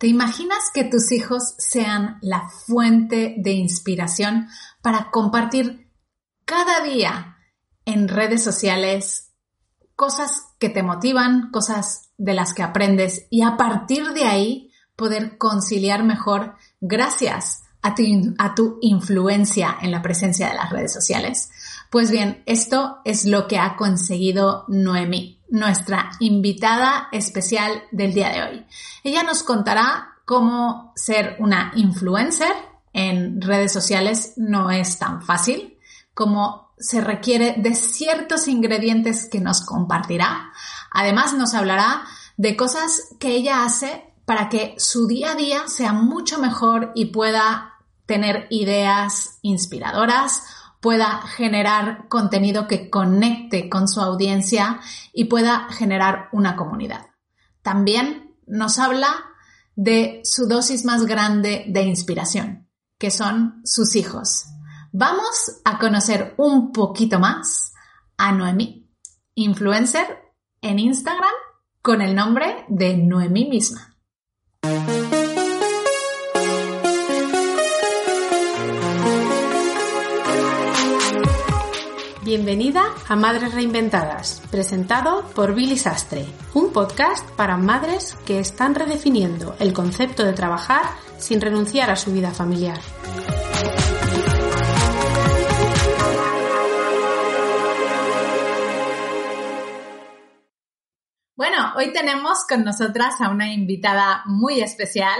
¿Te imaginas que tus hijos sean la fuente de inspiración para compartir cada día en redes sociales cosas que te motivan, cosas de las que aprendes y a partir de ahí poder conciliar mejor gracias a tu, a tu influencia en la presencia de las redes sociales? Pues bien, esto es lo que ha conseguido Noemí nuestra invitada especial del día de hoy. Ella nos contará cómo ser una influencer en redes sociales no es tan fácil, cómo se requiere de ciertos ingredientes que nos compartirá. Además nos hablará de cosas que ella hace para que su día a día sea mucho mejor y pueda tener ideas inspiradoras pueda generar contenido que conecte con su audiencia y pueda generar una comunidad. También nos habla de su dosis más grande de inspiración, que son sus hijos. Vamos a conocer un poquito más a Noemí, influencer en Instagram con el nombre de Noemí misma. Bienvenida a Madres Reinventadas, presentado por Billy Sastre, un podcast para madres que están redefiniendo el concepto de trabajar sin renunciar a su vida familiar. Bueno, hoy tenemos con nosotras a una invitada muy especial.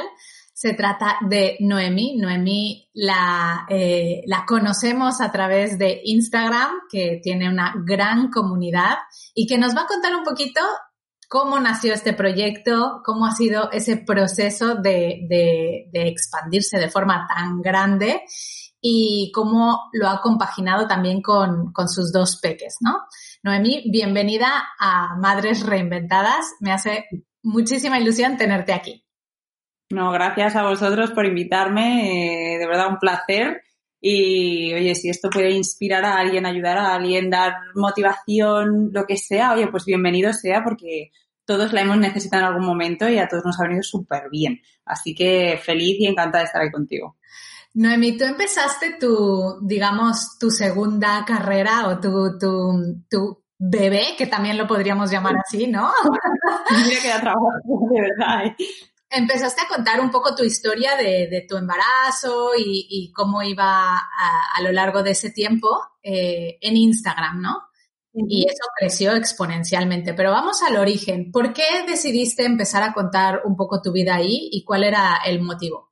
Se trata de Noemí. Noemí la, eh, la conocemos a través de Instagram, que tiene una gran comunidad y que nos va a contar un poquito cómo nació este proyecto, cómo ha sido ese proceso de, de, de expandirse de forma tan grande y cómo lo ha compaginado también con, con sus dos peques, ¿no? Noemí, bienvenida a Madres Reinventadas. Me hace muchísima ilusión tenerte aquí. No, gracias a vosotros por invitarme, eh, de verdad un placer. Y oye, si esto puede inspirar a alguien, ayudar a alguien, dar motivación, lo que sea, oye, pues bienvenido sea porque todos la hemos necesitado en algún momento y a todos nos ha venido súper bien. Así que feliz y encantada de estar aquí contigo. Noemi, tú empezaste tu, digamos, tu segunda carrera o tu, tu, tu bebé, que también lo podríamos llamar así, ¿no? Mira que da trabajo, de verdad. ¿eh? Empezaste a contar un poco tu historia de, tu embarazo y, cómo iba a, lo largo de ese tiempo eh, en Instagram, ¿no? Y eso creció exponencialmente. Pero vamos al origen. ¿Por qué decidiste empezar a contar un poco tu vida ahí y cuál era el motivo?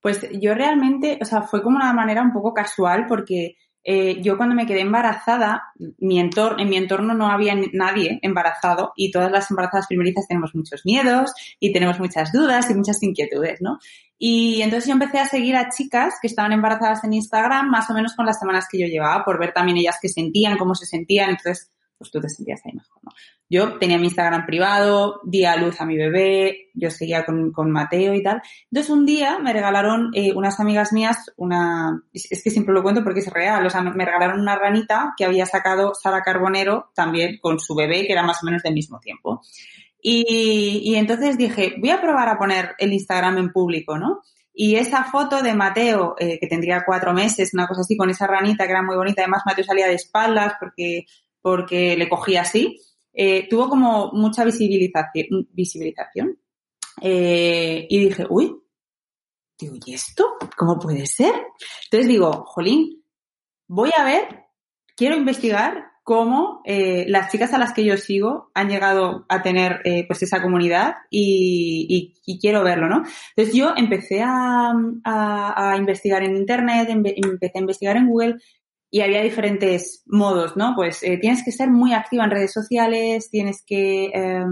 Pues yo realmente, o sea, fue como una manera un poco casual porque eh, yo cuando me quedé embarazada, mi entorno, en mi entorno no había nadie embarazado y todas las embarazadas primerizas tenemos muchos miedos y tenemos muchas dudas y muchas inquietudes, ¿no? Y entonces yo empecé a seguir a chicas que estaban embarazadas en Instagram más o menos con las semanas que yo llevaba por ver también ellas qué sentían, cómo se sentían. Entonces pues tú te sentías ahí mejor, ¿no? Yo tenía mi Instagram privado, di a luz a mi bebé, yo seguía con, con Mateo y tal. Entonces un día me regalaron eh, unas amigas mías una, es, que siempre lo cuento porque es real, o sea, me regalaron una ranita que había sacado Sara Carbonero también con su bebé, que era más o menos del mismo tiempo. Y, y entonces dije, voy a probar a poner el Instagram en público, ¿no? Y esa foto de Mateo, eh, que tendría cuatro meses, una cosa así, con esa ranita que era muy bonita, además Mateo salía de espaldas porque porque le cogí así, eh, tuvo como mucha visibilización. Eh, y dije, uy, digo, ¿y esto? ¿Cómo puede ser? Entonces digo, jolín, voy a ver, quiero investigar cómo eh, las chicas a las que yo sigo han llegado a tener pues esa comunidad y, quiero verlo, ¿no? Entonces yo empecé a investigar en Internet, empecé a investigar en Google y había diferentes modos, ¿no? Pues eh, tienes que ser muy activa en redes sociales, tienes que eh,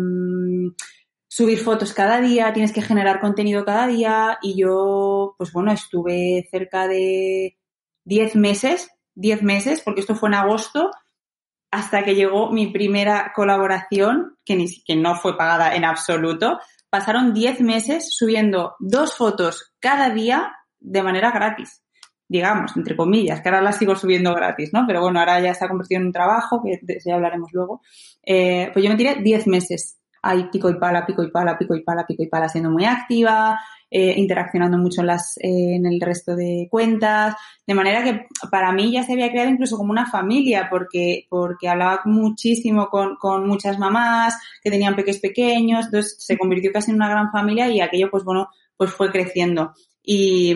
subir fotos cada día, tienes que generar contenido cada día y yo, pues bueno, estuve cerca de 10 meses, 10 meses, porque esto fue en agosto, hasta que llegó mi primera colaboración, que, ni, que no fue pagada en absoluto. Pasaron 10 meses subiendo dos fotos cada día de manera gratis digamos, entre comillas, que ahora las sigo subiendo gratis, ¿no? Pero bueno, ahora ya se ha convertido en un trabajo, que ya hablaremos luego. Eh, pues yo me tiré 10 meses ahí pico y pala, pico y pala, pico y pala, pico y pala, siendo muy activa, eh, interaccionando mucho en, las, eh, en el resto de cuentas, de manera que para mí ya se había creado incluso como una familia, porque, porque hablaba muchísimo con, con muchas mamás que tenían peques pequeños, entonces se convirtió casi en una gran familia y aquello, pues bueno, pues fue creciendo. Y,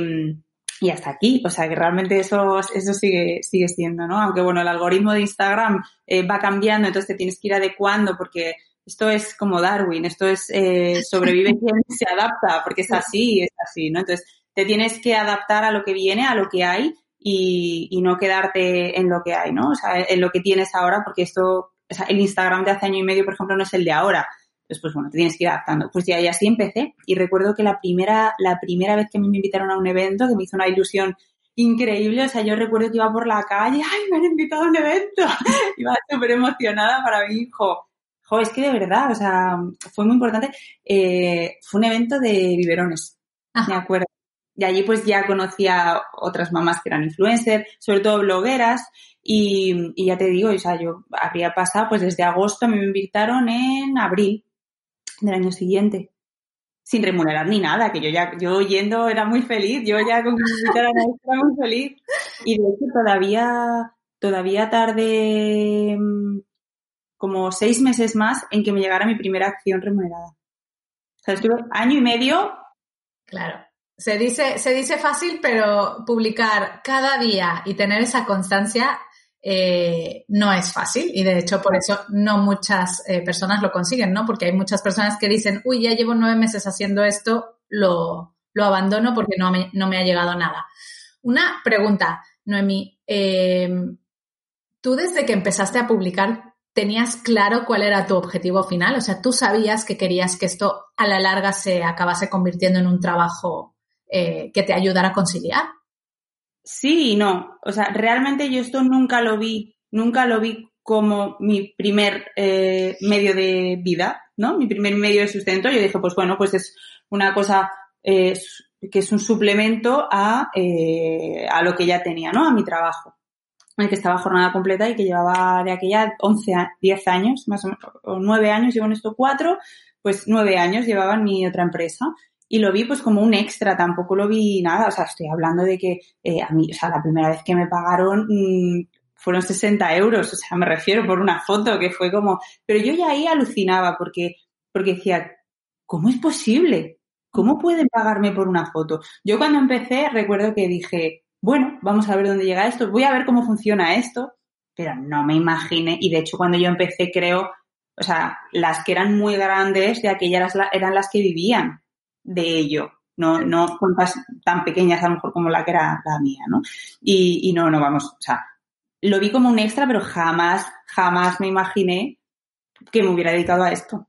y hasta aquí. O sea que realmente eso, eso sigue, sigue siendo, ¿no? Aunque bueno, el algoritmo de Instagram eh, va cambiando, entonces te tienes que ir adecuando porque esto es como Darwin, esto es eh, sobrevive quien se adapta, porque es así, es así, ¿no? Entonces te tienes que adaptar a lo que viene, a lo que hay y, y no quedarte en lo que hay, ¿no? O sea, en lo que tienes ahora, porque esto, o sea, el Instagram de hace año y medio, por ejemplo, no es el de ahora. Entonces, pues bueno, te tienes que ir adaptando. Pues ya, y así empecé. Y recuerdo que la primera, la primera vez que me invitaron a un evento, que me hizo una ilusión increíble, o sea, yo recuerdo que iba por la calle, ¡ay, me han invitado a un evento! iba súper emocionada para mi hijo. Jo, es que de verdad, o sea, fue muy importante. Eh, fue un evento de biberones, me acuerdo. Y allí pues ya conocía otras mamás que eran influencers, sobre todo blogueras, y, y, ya te digo, o sea, yo había pasado, pues desde agosto me invitaron en abril del año siguiente. Sin remunerar ni nada, que yo ya, yo yendo era muy feliz, yo ya con que me era muy feliz. Y de hecho todavía, todavía tardé mm, como seis meses más en que me llegara mi primera acción remunerada. O sea, estuve año y medio. Claro. Se dice, se dice fácil, pero publicar cada día y tener esa constancia eh, no es fácil y de hecho por eso no muchas eh, personas lo consiguen, ¿no? Porque hay muchas personas que dicen, uy, ya llevo nueve meses haciendo esto, lo, lo abandono porque no me, no me ha llegado nada. Una pregunta, Noemí, eh, tú desde que empezaste a publicar tenías claro cuál era tu objetivo final, o sea, tú sabías que querías que esto a la larga se acabase convirtiendo en un trabajo eh, que te ayudara a conciliar. Sí y no. O sea, realmente yo esto nunca lo vi, nunca lo vi como mi primer eh, medio de vida, ¿no? Mi primer medio de sustento. Yo dije, pues bueno, pues es una cosa eh, que es un suplemento a, eh, a lo que ya tenía, ¿no? A mi trabajo. El que estaba jornada completa y que llevaba de aquella 11, 10 años, más o menos, o 9 años, llevo en esto 4, pues 9 años llevaba en mi otra empresa y lo vi pues como un extra, tampoco lo vi nada, o sea, estoy hablando de que eh, a mí, o sea, la primera vez que me pagaron mmm, fueron 60 euros, o sea, me refiero por una foto que fue como, pero yo ya ahí alucinaba porque, porque decía, ¿cómo es posible? ¿Cómo pueden pagarme por una foto? Yo cuando empecé recuerdo que dije, bueno, vamos a ver dónde llega esto, voy a ver cómo funciona esto, pero no me imaginé, y de hecho cuando yo empecé creo, o sea, las que eran muy grandes de aquellas eran las que vivían de ello. No, no cuentas tan pequeñas a lo mejor como la que era la mía, ¿no? Y, y no, no, vamos, o sea, lo vi como un extra, pero jamás, jamás me imaginé que me hubiera dedicado a esto.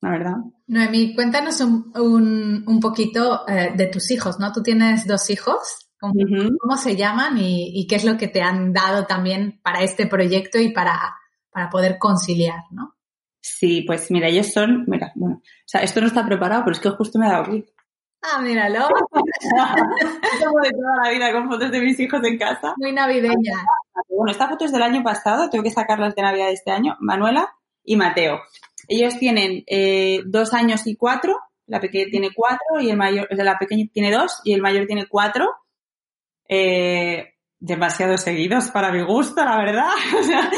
La verdad. Noemí, cuéntanos un, un, un poquito eh, de tus hijos, ¿no? Tú tienes dos hijos. ¿Cómo, uh -huh. ¿cómo se llaman y, y, qué es lo que te han dado también para este proyecto y para, para poder conciliar, ¿no? Sí, pues mira, ellos son, mira, bueno, o sea, esto no está preparado, pero es que justo me ha dado clic. Ah, míralo. Como de toda la vida con fotos de mis hijos en casa. Muy navideña. Bueno, esta foto es del año pasado, tengo que sacarlas de Navidad de este año. Manuela y Mateo. Ellos tienen eh, dos años y cuatro, la pequeña tiene cuatro y el mayor, o sea, la pequeña tiene dos y el mayor tiene cuatro. Eh, demasiado seguidos para mi gusto, la verdad. O sea,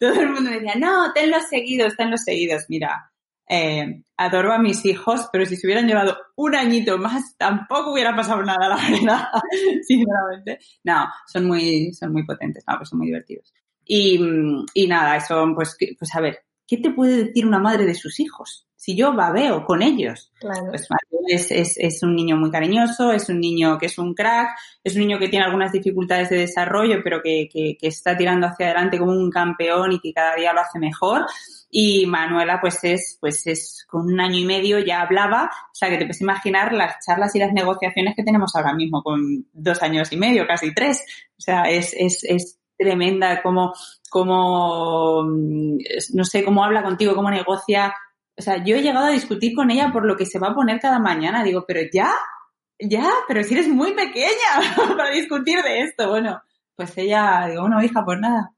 todo el mundo me decía, no, tenlos seguidos, tenlos seguidos. Mira, eh, adoro a mis hijos, pero si se hubieran llevado un añito más, tampoco hubiera pasado nada, la verdad, sinceramente. No, son muy, son muy potentes, no, pues son muy divertidos. Y, y nada, son, pues, pues a ver, ¿qué te puede decir una madre de sus hijos? Si yo babeo con ellos. Claro. Pues es, es, es, un niño muy cariñoso, es un niño que es un crack, es un niño que tiene algunas dificultades de desarrollo, pero que, que, que está tirando hacia adelante como un campeón y que cada día lo hace mejor. Y Manuela, pues es, pues es, con un año y medio ya hablaba, o sea que te puedes imaginar las charlas y las negociaciones que tenemos ahora mismo con dos años y medio, casi tres. O sea, es, es, es tremenda como, como, no sé, cómo habla contigo, cómo negocia. O sea, yo he llegado a discutir con ella por lo que se va a poner cada mañana. Digo, pero ya, ya, pero si eres muy pequeña para discutir de esto. Bueno, pues ella, digo, bueno, hija, pues nada,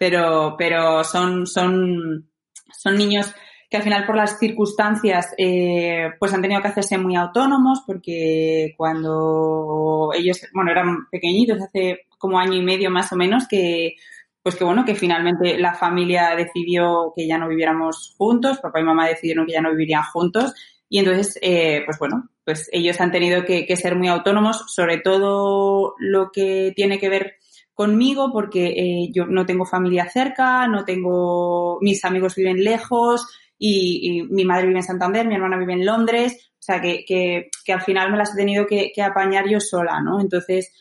pero, pero son, son, son niños que al final por las circunstancias eh, pues han tenido que hacerse muy autónomos porque cuando ellos, bueno, eran pequeñitos, hace como año y medio más o menos, que pues que bueno, que finalmente la familia decidió que ya no viviéramos juntos, papá y mamá decidieron que ya no vivirían juntos y entonces, eh, pues bueno, pues ellos han tenido que, ser muy autónomos, sobre todo lo que tiene que ver conmigo porque eh, yo no tengo familia cerca, no tengo, mis amigos viven lejos y, mi madre vive en Santander, mi hermana vive en Londres, o sea que, que, que al final me las he tenido que, apañar yo sola, ¿no? Entonces,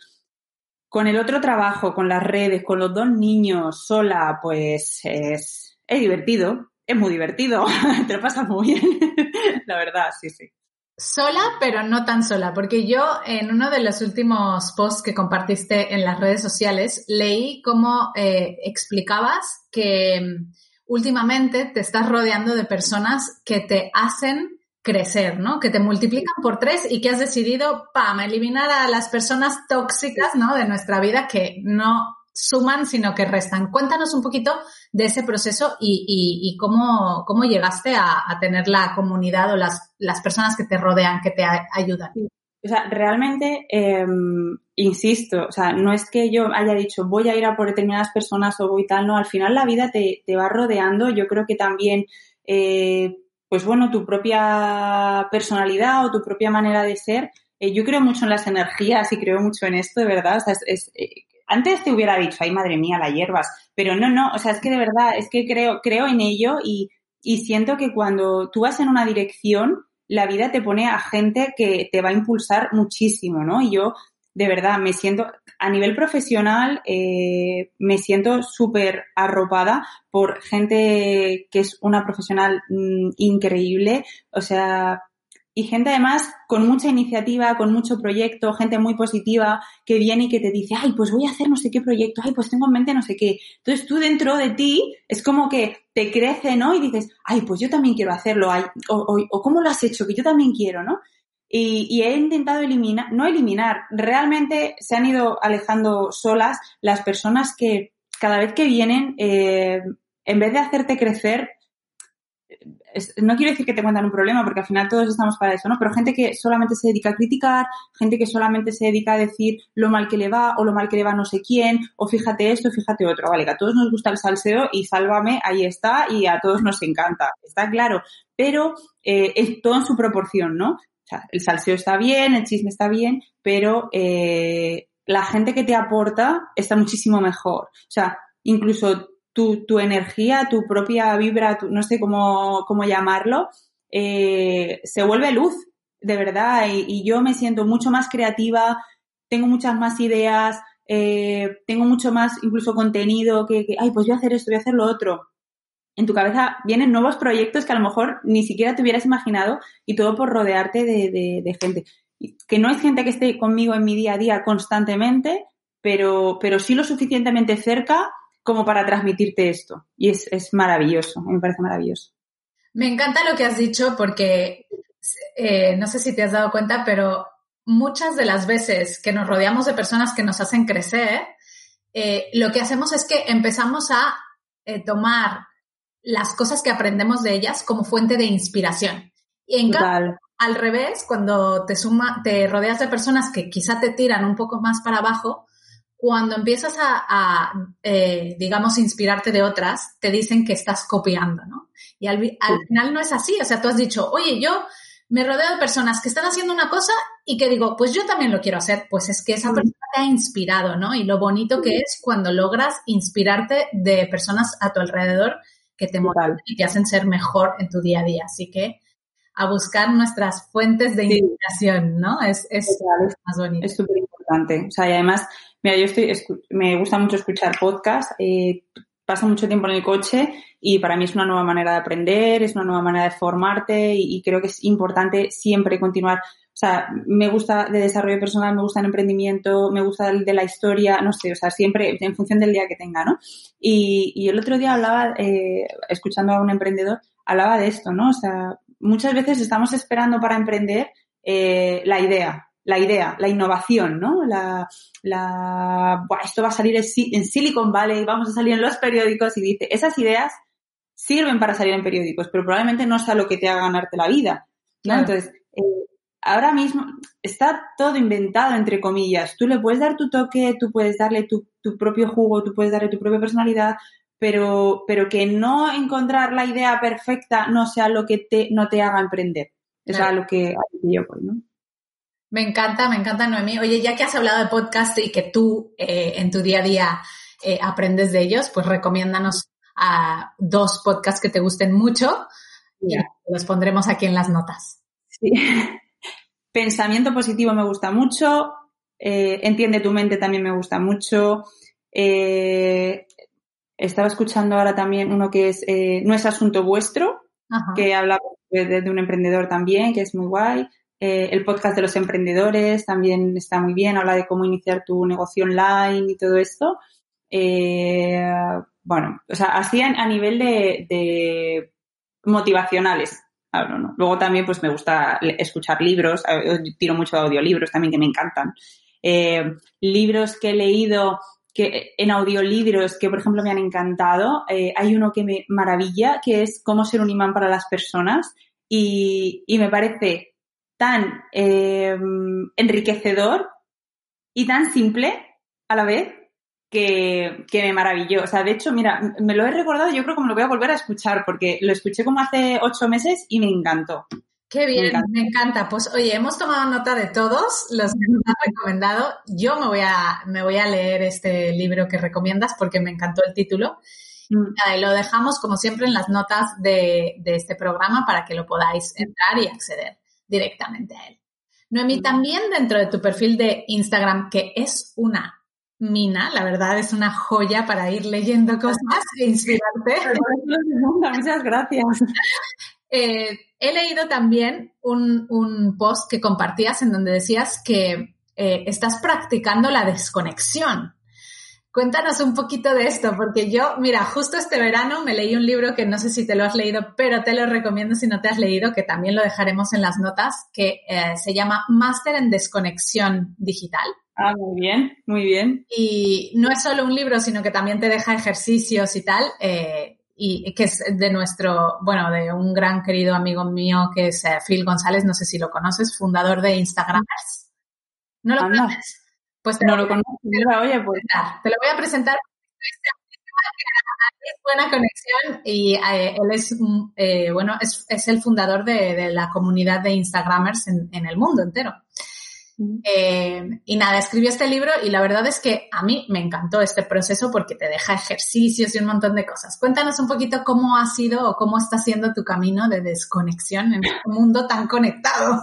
con el otro trabajo, con las redes, con los dos niños, sola, pues es, es divertido, es muy divertido, te lo pasas muy bien, la verdad, sí, sí. Sola, pero no tan sola, porque yo en uno de los últimos posts que compartiste en las redes sociales leí cómo eh, explicabas que mm, últimamente te estás rodeando de personas que te hacen crecer, ¿no? Que te multiplican por tres y que has decidido, pam, eliminar a las personas tóxicas, ¿no? De nuestra vida que no suman, sino que restan. Cuéntanos un poquito de ese proceso y, y, y cómo, cómo llegaste a, a, tener la comunidad o las, las personas que te rodean, que te a, ayudan. O sea, realmente, eh, insisto, o sea, no es que yo haya dicho voy a ir a por determinadas personas o voy tal, no, al final la vida te, te va rodeando. Yo creo que también, eh, pues bueno, tu propia personalidad o tu propia manera de ser. Eh, yo creo mucho en las energías y creo mucho en esto, de verdad. Eh, antes te hubiera dicho, ay madre mía, la hierbas, pero no, no, o sea, es que de verdad, es que creo, creo en ello y, y siento que cuando tú vas en una dirección, la vida te pone a gente que te va a impulsar muchísimo, ¿no? Y yo, de verdad, me siento, a nivel profesional, eh, me siento súper arropada por gente que es una profesional mmm, increíble, o sea, y gente además con mucha iniciativa, con mucho proyecto, gente muy positiva que viene y que te dice, ay, pues voy a hacer no sé qué proyecto, ay, pues tengo en mente no sé qué. Entonces tú dentro de ti es como que te crece, ¿no? Y dices, ay, pues yo también quiero hacerlo, ay, o, o cómo lo has hecho, que yo también quiero, ¿no? Y, y, he intentado eliminar, no eliminar, realmente se han ido alejando solas las personas que cada vez que vienen, eh, en vez de hacerte crecer, no quiero decir que te cuentan un problema, porque al final todos estamos para eso, ¿no? Pero gente que solamente se dedica a criticar, gente que solamente se dedica a decir lo mal que le va o lo mal que le va no sé quién, o fíjate esto, fíjate otro. Vale, que a todos nos gusta el salseo y sálvame, ahí está, y a todos nos encanta, está claro. Pero eh, es todo en su proporción, ¿no? O sea, el salseo está bien, el chisme está bien, pero eh, la gente que te aporta está muchísimo mejor. O sea, incluso tu, tu energía, tu propia vibra, tu, no sé cómo, cómo llamarlo, eh, se vuelve luz, de verdad, y, yo me siento mucho más creativa, tengo muchas más ideas, eh, tengo mucho más incluso contenido que, que, ay, pues voy a hacer esto, voy a hacer lo otro. En tu cabeza vienen nuevos proyectos que a lo mejor ni siquiera te hubieras imaginado y todo por rodearte de, de, gente. Que no es gente que esté conmigo en mi día a día constantemente, pero, pero sí lo suficientemente cerca como para transmitirte esto. Y es, es maravilloso, me parece maravilloso. Me encanta lo que has dicho porque eh, no sé si te has dado cuenta, pero muchas de las veces que nos rodeamos de personas que nos hacen crecer, eh, lo que hacemos es que empezamos a eh, tomar las cosas que aprendemos de ellas como fuente de inspiración. Y en cambio, al revés, cuando te, suma, te rodeas de personas que quizá te tiran un poco más para abajo, cuando empiezas a, a eh, digamos, inspirarte de otras, te dicen que estás copiando, ¿no? Y al, al, final no es así. O sea, tú has dicho, oye, yo me rodeo de personas que están haciendo una cosa y que digo, pues yo también lo quiero hacer. Pues es que esa persona te ha inspirado, ¿no? Y lo bonito que es cuando logras inspirarte de personas a tu alrededor que te motivan y te hacen ser mejor en tu día a día. Así que a buscar nuestras fuentes de inspiración, ¿no? Es, es más bonito. Es súper importante. O sea, y además, mira, yo estoy, me gusta mucho escuchar podcasts, eh, paso mucho tiempo en el coche y para mí es una nueva manera de aprender, es una nueva manera de formarte y, creo que es importante siempre continuar. O sea, me gusta de desarrollo personal, me gusta el emprendimiento, me gusta el de la historia, no sé, o sea, siempre en función del día que tenga, ¿no? Y, y el otro día hablaba, eh, escuchando a un emprendedor, hablaba de esto, ¿no? O sea, muchas veces estamos esperando para emprender eh, la idea, la idea, la innovación, ¿no? La, la, esto va a salir en Silicon Valley, vamos a salir en los periódicos y dice, esas ideas sirven para salir en periódicos, pero probablemente no sea lo que te haga ganarte la vida, ¿no? Entonces, eh, ahora mismo está todo inventado, entre comillas. Tú le puedes dar tu toque, tú puedes darle tu, tu propio jugo, tú puedes darle tu propia personalidad, pero, pero que no encontrar la idea perfecta no sea lo que te, no te haga emprender. Es a lo que, yo voy, ¿no? Me encanta, me encanta, Noemí. Oye, ya que has hablado de podcast y que tú eh, en tu día a día eh, aprendes de ellos, pues recomiéndanos a dos podcasts que te gusten mucho y los pondremos aquí en las notas. Sí. Pensamiento positivo me gusta mucho. Eh, Entiende tu mente también me gusta mucho. estaba escuchando ahora también uno que es No es asunto vuestro, que habla de, de, un emprendedor también, que es muy guay. Eh, el podcast de los emprendedores también está muy bien, habla de cómo iniciar tu negocio online y todo esto. Eh, bueno, o sea, así a, nivel de, motivacionales. Luego también pues me gusta escuchar libros, tiro mucho de audiolibros también que me encantan. Eh, libros que he leído que en audiolibros que por ejemplo me han encantado, hay uno que me maravilla que es Cómo ser un imán para las personas y, y me parece tan eh, enriquecedor y tan simple a la vez que, que, me maravilló. O sea, de hecho, mira, me lo he recordado, yo creo que me lo voy a volver a escuchar porque lo escuché como hace ocho meses y me encantó. Qué bien, me encanta. Pues oye, hemos tomado nota de todos los que nos han recomendado. Yo me voy a, me voy a leer este libro que recomiendas porque me encantó el título. Mm. lo dejamos como siempre en las notas de, de este programa para que lo podáis entrar y acceder directamente a él. Noemí, también dentro de tu perfil de Instagram, que es una mina, la verdad es una joya para ir leyendo cosas e inspirarte. Muchas gracias. Eh, he leído también un, post que compartías en donde decías que eh, estás practicando la desconexión. Cuéntanos un poquito de esto, porque yo, mira, justo este verano me leí un libro que no sé si te lo has leído, pero te lo recomiendo si no te has leído, que también lo dejaremos en las notas, que eh, se llama Máster en Desconexión Digital. Ah, muy bien, muy bien. Y no es solo un libro, sino que también te deja ejercicios y tal, eh, y que es de nuestro, bueno, de un gran querido amigo mío que es eh, Phil González, no sé si lo conoces, fundador de Instagramers. ¿No lo conoces? Pues te no lo, conozco. oye, pues. Te lo voy a presentar. Es buena conexión y eh, él es, eh, bueno, es, es, el fundador de, de, la comunidad de Instagramers en, en el mundo entero. Eh, y nada, escribió este libro y la verdad es que a mí me encantó este proceso porque te deja ejercicios y un montón de cosas. Cuéntanos un poquito cómo ha sido o cómo está siendo tu camino de desconexión en este mundo tan conectado.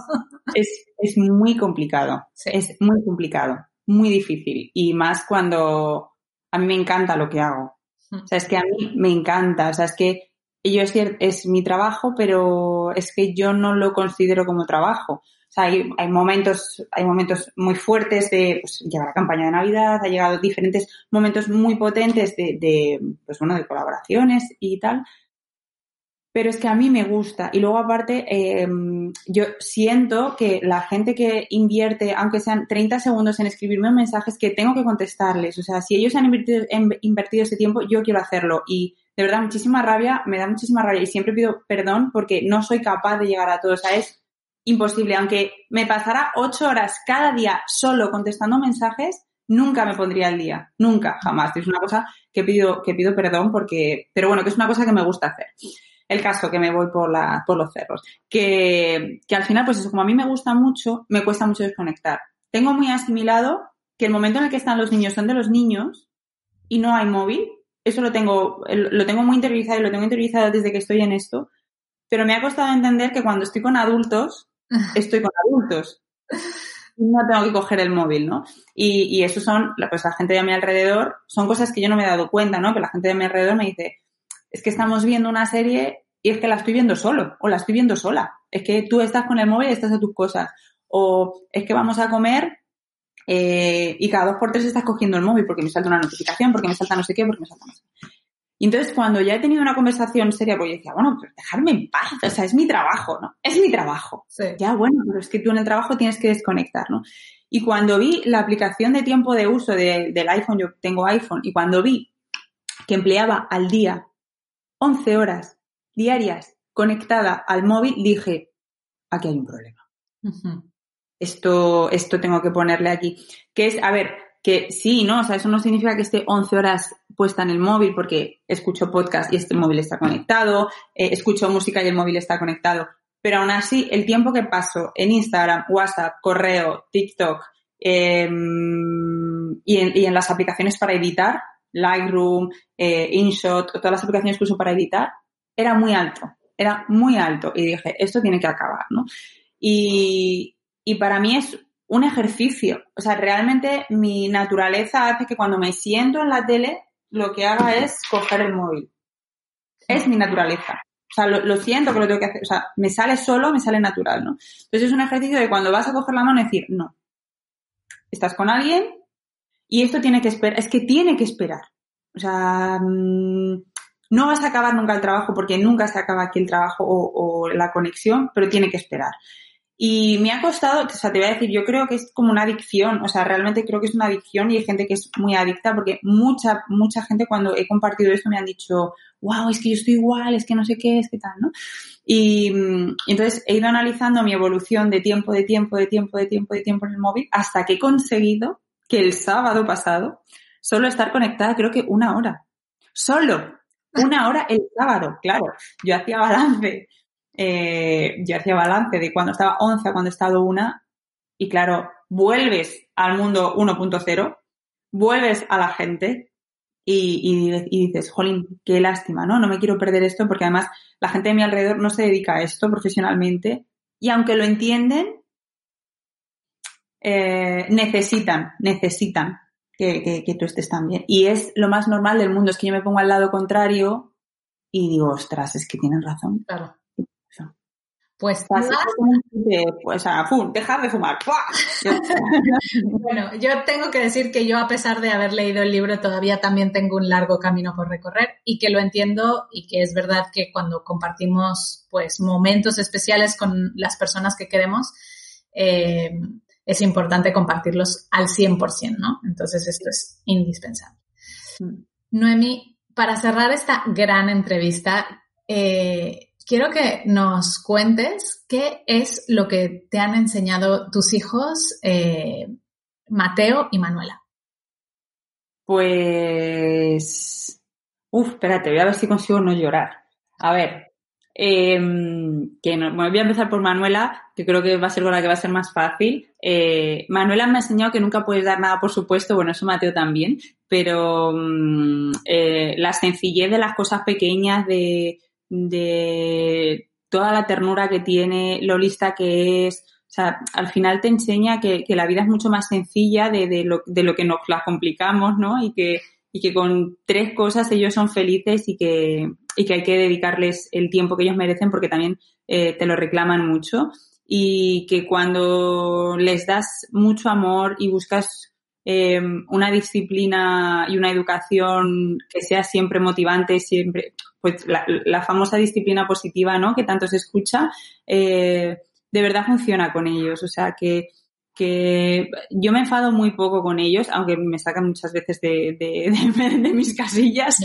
Es, es muy complicado, es muy complicado muy difícil y más cuando a mí me encanta lo que hago. O sea, es que a mí me encanta, o sea, es que yo es, es mi trabajo, pero es que yo no lo considero como trabajo. O sea, hay, hay momentos, hay momentos muy fuertes de, pues, llega la campaña de Navidad, ha llegado diferentes momentos muy potentes de, de, pues bueno, de colaboraciones y tal, pero es que a mí me gusta. Y luego aparte, em, yo siento que la gente que invierte, aunque sean 30 segundos en escribirme un mensaje, es que tengo que contestarles. O sea, si ellos han invertido, invertido ese tiempo, yo quiero hacerlo. Y de verdad, muchísima rabia, me da muchísima rabia. Y siempre pido perdón porque no soy capaz de llegar a todos. O sea, es imposible. Aunque me pasara ocho horas cada día solo contestando mensajes, nunca me pondría al día. Nunca, jamás. Es una cosa que pido, que pido perdón porque, pero bueno, que es una cosa que me gusta hacer el caso que me voy por, la, por los cerros. Que, que al final, pues eso, como a mí me gusta mucho, me cuesta mucho desconectar. Tengo muy asimilado que el momento en el que están los niños son de los niños y no hay móvil, eso lo tengo, lo tengo muy interiorizado y lo tengo interiorizado desde que estoy en esto, pero me ha costado entender que cuando estoy con adultos, estoy con adultos. No tengo que coger el móvil, ¿no? Y, y eso son, pues la gente de a mi alrededor, son cosas que yo no me he dado cuenta, ¿no? Que la gente de mi alrededor me dice, es que estamos viendo una serie y es que la estoy viendo solo, o la estoy viendo sola. Es que tú estás con el móvil y estás a tus cosas. O es que vamos a comer eh, y cada dos por tres estás cogiendo el móvil porque me salta una notificación, porque me salta no sé qué, porque me salta no sé qué. Y entonces cuando ya he tenido una conversación seria, pues yo decía, bueno, pues dejarme en paz, o sea, es mi trabajo, ¿no? Es mi trabajo. Ya, bueno, pero es que tú en el trabajo tienes que desconectar, ¿no? Y cuando vi la aplicación de tiempo de uso del iPhone, yo tengo iPhone, y cuando vi que empleaba al día 11 horas diarias conectada al móvil, dije, aquí hay un problema. Esto, esto tengo que ponerle aquí. Que es, a ver, que sí, ¿no? O sea, eso no significa que esté 11 horas puesta en el móvil porque escucho podcast y este móvil está conectado, eh, escucho música y el móvil está conectado. Pero aún así, el tiempo que paso en Instagram, WhatsApp, correo, TikTok em, y, en, y, en, las aplicaciones para editar, Lightroom, eh, InShot, todas las aplicaciones que uso para editar, era muy alto. Era muy alto. Y dije, esto tiene que acabar, ¿no? Y, y para mí es un ejercicio. O sea, realmente mi naturaleza hace que cuando me siento en la tele, lo que haga es coger el móvil. Es mi naturaleza. O sea, lo, siento que lo tengo que hacer. O sea, me sale solo, me sale natural, ¿no? Entonces es un ejercicio de cuando vas a coger la mano decir, no. Estás con alguien y esto tiene que esperar. Es que tiene que esperar. O sea, mm, no vas a acabar nunca el trabajo porque nunca se acaba aquí el trabajo o, o la conexión, pero tiene que esperar. Y me ha costado, o sea, te voy a decir, yo creo que es como una adicción, o sea, realmente creo que es una adicción y hay gente que es muy adicta porque mucha, mucha gente cuando he compartido esto me han dicho, wow, es que yo estoy igual, es que no sé qué, es que tal, ¿no? Y, mm, entonces he ido analizando mi evolución de tiempo, de tiempo, de tiempo, de tiempo, de tiempo en el móvil hasta que he conseguido que el sábado pasado solo estar conectada creo que una hora. Solo una hora el sábado, claro. Yo hacía balance eh, yo hacía balance de cuando estaba 11 a cuando he estado una y claro, vuelves al mundo 1.0, vuelves a la gente y, y, dices, jolín, qué lástima, ¿no? No me quiero perder esto porque además la gente de mi alrededor no se dedica a esto profesionalmente y aunque lo entienden, eh, necesitan, necesitan que, que, tú estés también. Y es lo más normal del mundo, es que yo me pongo al lado contrario y digo, ostras, es que tienen razón. Claro. Pues, pues, pues a dejar de fumar. bueno, yo tengo que decir que yo, a pesar de haber leído el libro, todavía también tengo un largo camino por recorrer y que lo entiendo y que es verdad que cuando compartimos pues momentos especiales con las personas que queremos, eh, es importante compartirlos al 100%, ¿no? Entonces esto es indispensable. Mm. Noemi, para cerrar esta gran entrevista, eh, quiero que nos cuentes qué es lo que te han enseñado tus hijos, eh, Mateo y Manuela. Pues, uf, espérate, voy a ver si consigo no llorar. A ver, eh, que no, voy a empezar por Manuela, que creo que va a ser con la que va a ser más fácil. Eh, Manuela me ha enseñado que nunca puedes dar nada por supuesto, bueno, eso Mateo también, pero mm, eh, la sencillez de las cosas pequeñas, de, de toda la ternura que tiene, lo lista que es. O sea, al final te enseña que, que la vida es mucho más sencilla de, de, lo, de lo que nos la complicamos, ¿no? Y que, y que con tres cosas ellos son felices y que, y que hay que dedicarles el tiempo que ellos merecen porque también eh, te lo reclaman mucho. Y que cuando les das mucho amor y buscas eh, una disciplina y una educación que sea siempre motivante, siempre, pues la, famosa disciplina positiva, ¿no? Que tanto se escucha, eh, de verdad funciona con ellos. O sea, que, que yo me enfado muy poco con ellos, aunque me sacan muchas veces de, de, de, mis casillas,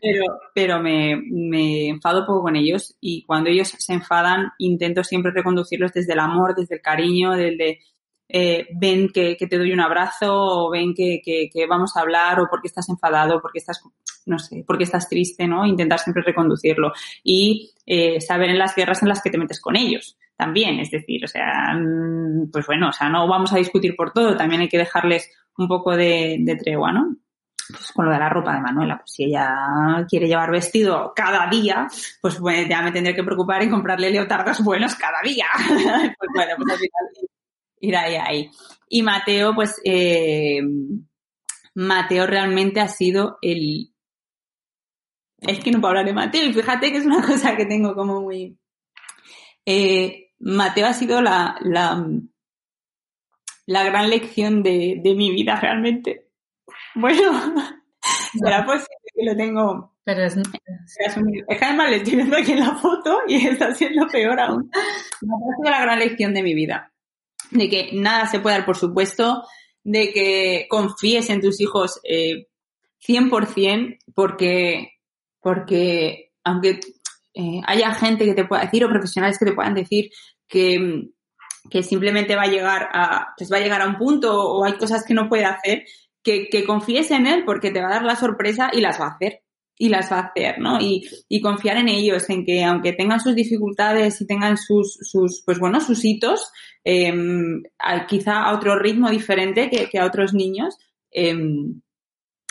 pero, pero me, me, enfado poco con ellos y cuando ellos se enfadan intento siempre reconducirlos desde el amor, desde el cariño, desde eh, ven que, te doy un abrazo o ven que, que, vamos a hablar o porque estás enfadado, porque estás, no sé, porque estás triste, ¿no? Intentar siempre reconducirlo y eh, saber en las guerras en las que te metes con ellos también, es decir, o sea, mm, pues bueno, o sea, no vamos a discutir por todo, también hay que dejarles un poco de, tregua, ¿no? pues con lo de la ropa de Manuela, pues si ella quiere llevar vestido cada día, pues ya me tendré que preocupar en comprarle leotardos buenos cada día. pues bueno, pues al final ir ahí, ahí. Y Mateo, pues eh, Mateo realmente ha sido el... Es que no puedo hablar de Mateo y fíjate que es una cosa que tengo como muy... Eh, Mateo ha sido la, la, la gran lección de, de mi vida realmente. Bueno, será posible que lo tengo. Pero es. Es que además le estoy viendo aquí en la foto y está siendo peor aún. Ha sido la gran lección de mi vida. De que nada se puede dar por supuesto, de que confíes en tus hijos eh, 100% porque, porque aunque eh, haya gente que te pueda decir o profesionales que te puedan decir que, que simplemente va a llegar a, pues va a llegar a un punto o hay cosas que no puede hacer, que, que confíes en él porque te va a dar la sorpresa y las va a hacer y las va a hacer, ¿no? Y, y, confiar en ellos, en que aunque tengan sus dificultades y tengan sus, sus pues bueno, sus hitos, eh, quizá a otro ritmo diferente que, que a otros niños, eh,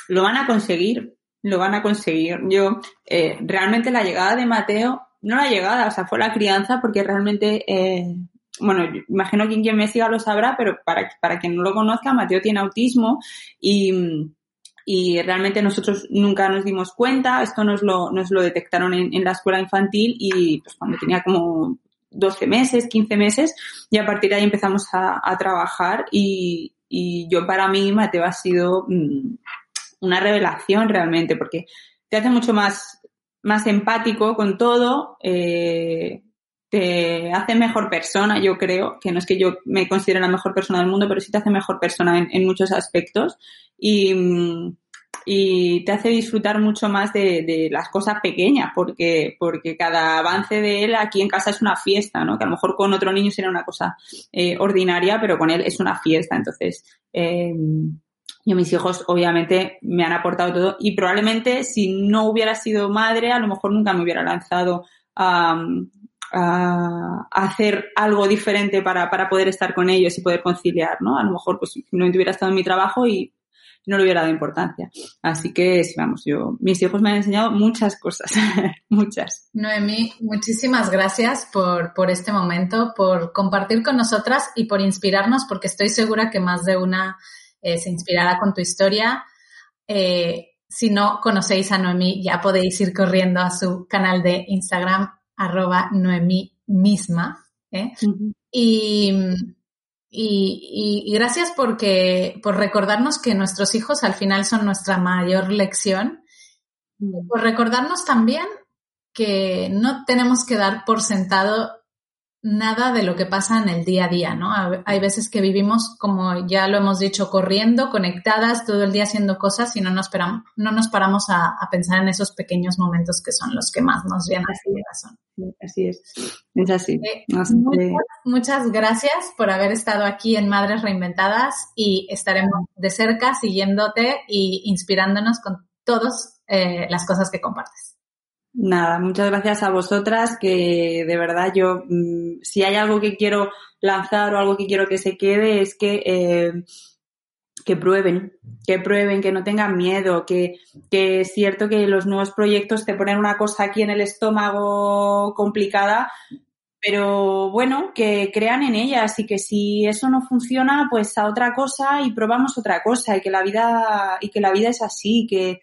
lo van a conseguir, lo van a conseguir. Yo, eh, realmente la llegada de Mateo, no la llegada, o sea, fue la crianza porque realmente, eh, bueno, imagino que quien me siga lo sabrá, pero para, para quien no lo conozca, Mateo tiene autismo y, y realmente nosotros nunca nos dimos cuenta, esto nos lo, nos lo detectaron en, en la escuela infantil y pues cuando tenía como 12 meses, 15 meses, y a partir de ahí empezamos a, a trabajar y, y, yo para mí Mateo ha sido mmm, una revelación realmente porque te hace mucho más, más empático con todo, eh, te hace mejor persona, yo creo, que no es que yo me considere la mejor persona del mundo, pero sí te hace mejor persona en, muchos aspectos y, y, te hace disfrutar mucho más de, de, las cosas pequeñas, porque, porque cada avance de él aquí en casa es una fiesta, ¿no? Que a lo mejor con otro niño sería una cosa eh, ordinaria, pero con él es una fiesta. Entonces, eh, yo mis hijos obviamente me han aportado todo y probablemente si no hubiera sido madre, a lo mejor nunca me hubiera lanzado a, a, hacer algo diferente para, para poder estar con ellos y poder conciliar, ¿no? A lo mejor pues no hubiera estado en mi trabajo y no le hubiera dado importancia. Así que, vamos, yo, mis hijos me han enseñado muchas cosas, muchas. Noemí, muchísimas gracias por, por este momento, por compartir con nosotras y por inspirarnos, porque estoy segura que más de una eh, se inspirará con tu historia. Eh, si no conocéis a Noemí, ya podéis ir corriendo a su canal de Instagram arroba Noemí misma. ¿eh? Uh -huh. y, y, y, gracias porque, por recordarnos que nuestros hijos al final son nuestra mayor lección. Uh -huh. Por recordarnos también que no tenemos que dar por sentado nada de lo que pasa en el día a día, ¿no? Hay veces que vivimos, como ya lo hemos dicho, corriendo, conectadas, todo el día haciendo cosas y no nos, paramos, no nos paramos a, a pensar en esos pequeños momentos que son los que más nos vienen así al corazón. Así es, es así. Eh, muchas, muchas, gracias por haber estado aquí en Madres Reinventadas y estaremos de cerca siguiéndote y inspirándonos con todas eh, las cosas que compartes. Nada, muchas gracias a vosotras, que de verdad yo, mmm, si hay algo que quiero lanzar o algo que quiero que se quede, es que, eh, que prueben, que prueben, que no tengan miedo, que, que es cierto que los nuevos proyectos te ponen una cosa aquí en el estómago complicada, pero bueno, que crean en ellas y que si eso no funciona, pues a otra cosa y probamos otra cosa y que la vida, y que la vida es así, que,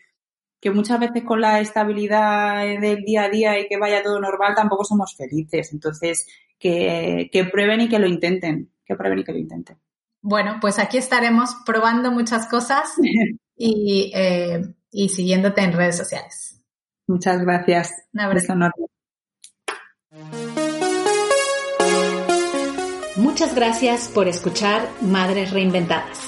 que muchas veces con la estabilidad del día a día y que vaya todo normal tampoco somos felices. Entonces, que, que prueben y que lo intenten, que prueben y que lo intenten. Bueno, pues aquí estaremos probando muchas cosas y, eh, y siguiéndote en redes sociales. Muchas gracias. Un abrazo. Muchas gracias por escuchar Madres Reinventadas.